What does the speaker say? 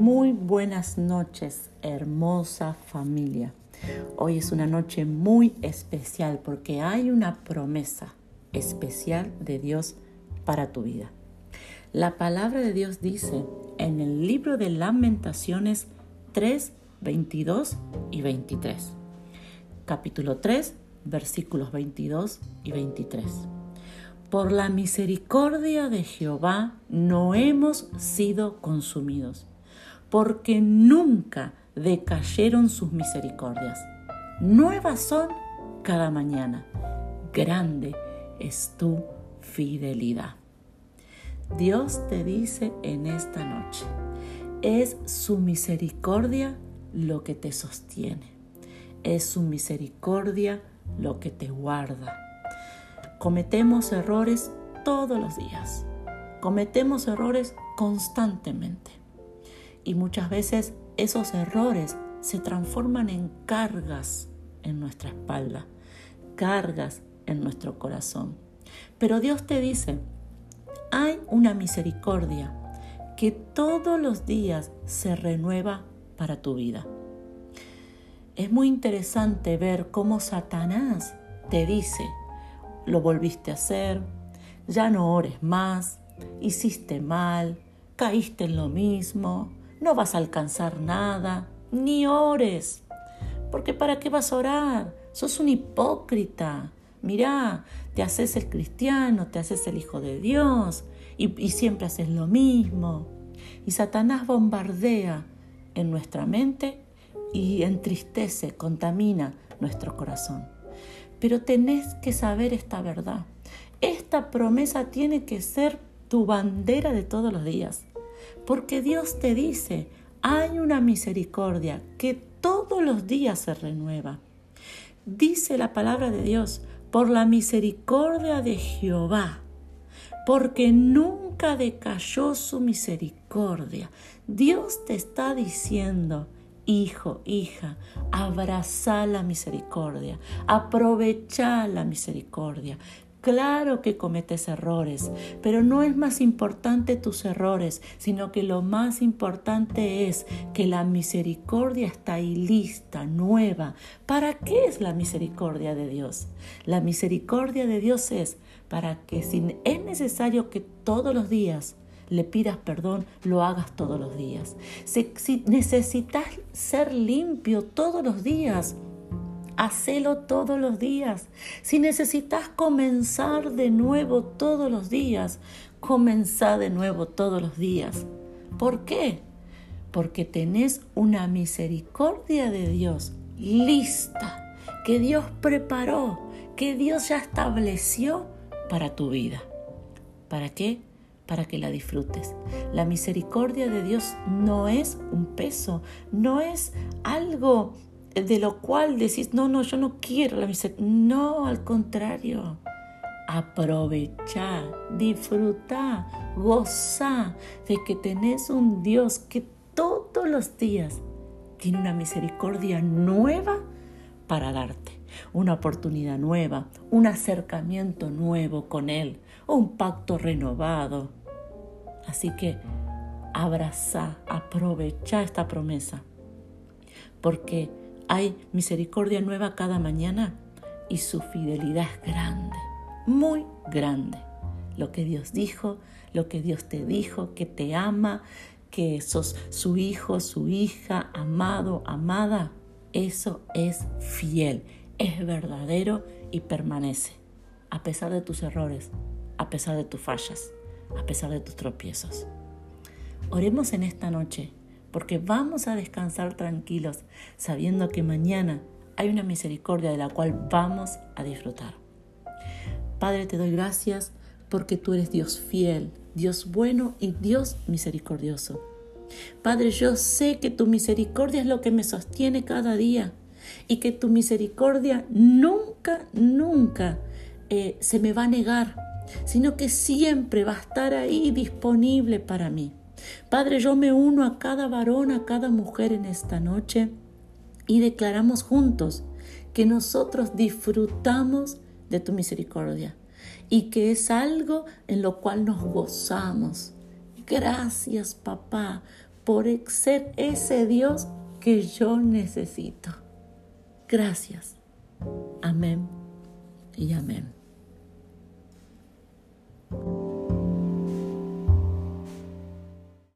buenas noches, hermosa familia. Hoy es una noche muy especial porque hay una promesa especial de Dios para tu vida. La palabra de Dios dice en el libro de Lamentaciones 3, 22 y 23. Capítulo 3, versículos 22 y 23. Por la misericordia de Jehová no hemos sido consumidos porque nunca decayeron sus misericordias. Nuevas son cada mañana. Grande es tu fidelidad. Dios te dice en esta noche, es su misericordia lo que te sostiene. Es su misericordia lo que te guarda. Cometemos errores todos los días. Cometemos errores constantemente. Y muchas veces esos errores se transforman en cargas en nuestra espalda, cargas en nuestro corazón. Pero Dios te dice, hay una misericordia que todos los días se renueva para tu vida. Es muy interesante ver cómo Satanás te dice, lo volviste a hacer, ya no ores más, hiciste mal, caíste en lo mismo, no vas a alcanzar nada, ni ores. Porque ¿para qué vas a orar? Sos un hipócrita. Mirá, te haces el cristiano, te haces el hijo de Dios y, y siempre haces lo mismo. Y Satanás bombardea en nuestra mente y entristece, contamina nuestro corazón. Pero tenés que saber esta verdad. Esta promesa tiene que ser tu bandera de todos los días. Porque Dios te dice, hay una misericordia que todos los días se renueva. Dice la palabra de Dios, por la misericordia de Jehová, porque nunca decayó su misericordia. Dios te está diciendo, hijo, hija, abraza la misericordia, aprovecha la misericordia. Claro que cometes errores, pero no es más importante tus errores, sino que lo más importante es que la misericordia está ahí lista, nueva. ¿Para qué es la misericordia de Dios? La misericordia de Dios es para que si es necesario que todos los días le pidas perdón, lo hagas todos los días. Si, si necesitas ser limpio todos los días, hacelo todos los días. Si necesitas comenzar de nuevo todos los días, comenzá de nuevo todos los días. ¿Por qué? Porque tenés una misericordia de Dios lista, que Dios preparó, que Dios ya estableció para tu vida. ¿Para qué? Para que la disfrutes. La misericordia de Dios no es un peso, no es algo de lo cual decís, no, no, yo no quiero la misericordia. No, al contrario. Aprovecha, disfruta, goza de que tenés un Dios que todos los días tiene una misericordia nueva para darte, una oportunidad nueva, un acercamiento nuevo con Él, un pacto renovado. Así que abraza, aprovecha esta promesa, porque hay misericordia nueva cada mañana y su fidelidad es grande, muy grande. Lo que Dios dijo, lo que Dios te dijo, que te ama, que sos su hijo, su hija, amado, amada, eso es fiel, es verdadero y permanece, a pesar de tus errores, a pesar de tus fallas, a pesar de tus tropiezos. Oremos en esta noche porque vamos a descansar tranquilos sabiendo que mañana hay una misericordia de la cual vamos a disfrutar. Padre, te doy gracias porque tú eres Dios fiel, Dios bueno y Dios misericordioso. Padre, yo sé que tu misericordia es lo que me sostiene cada día y que tu misericordia nunca, nunca eh, se me va a negar, sino que siempre va a estar ahí disponible para mí. Padre, yo me uno a cada varón, a cada mujer en esta noche y declaramos juntos que nosotros disfrutamos de tu misericordia y que es algo en lo cual nos gozamos. Gracias, papá, por ser ese Dios que yo necesito. Gracias. Amén y amén.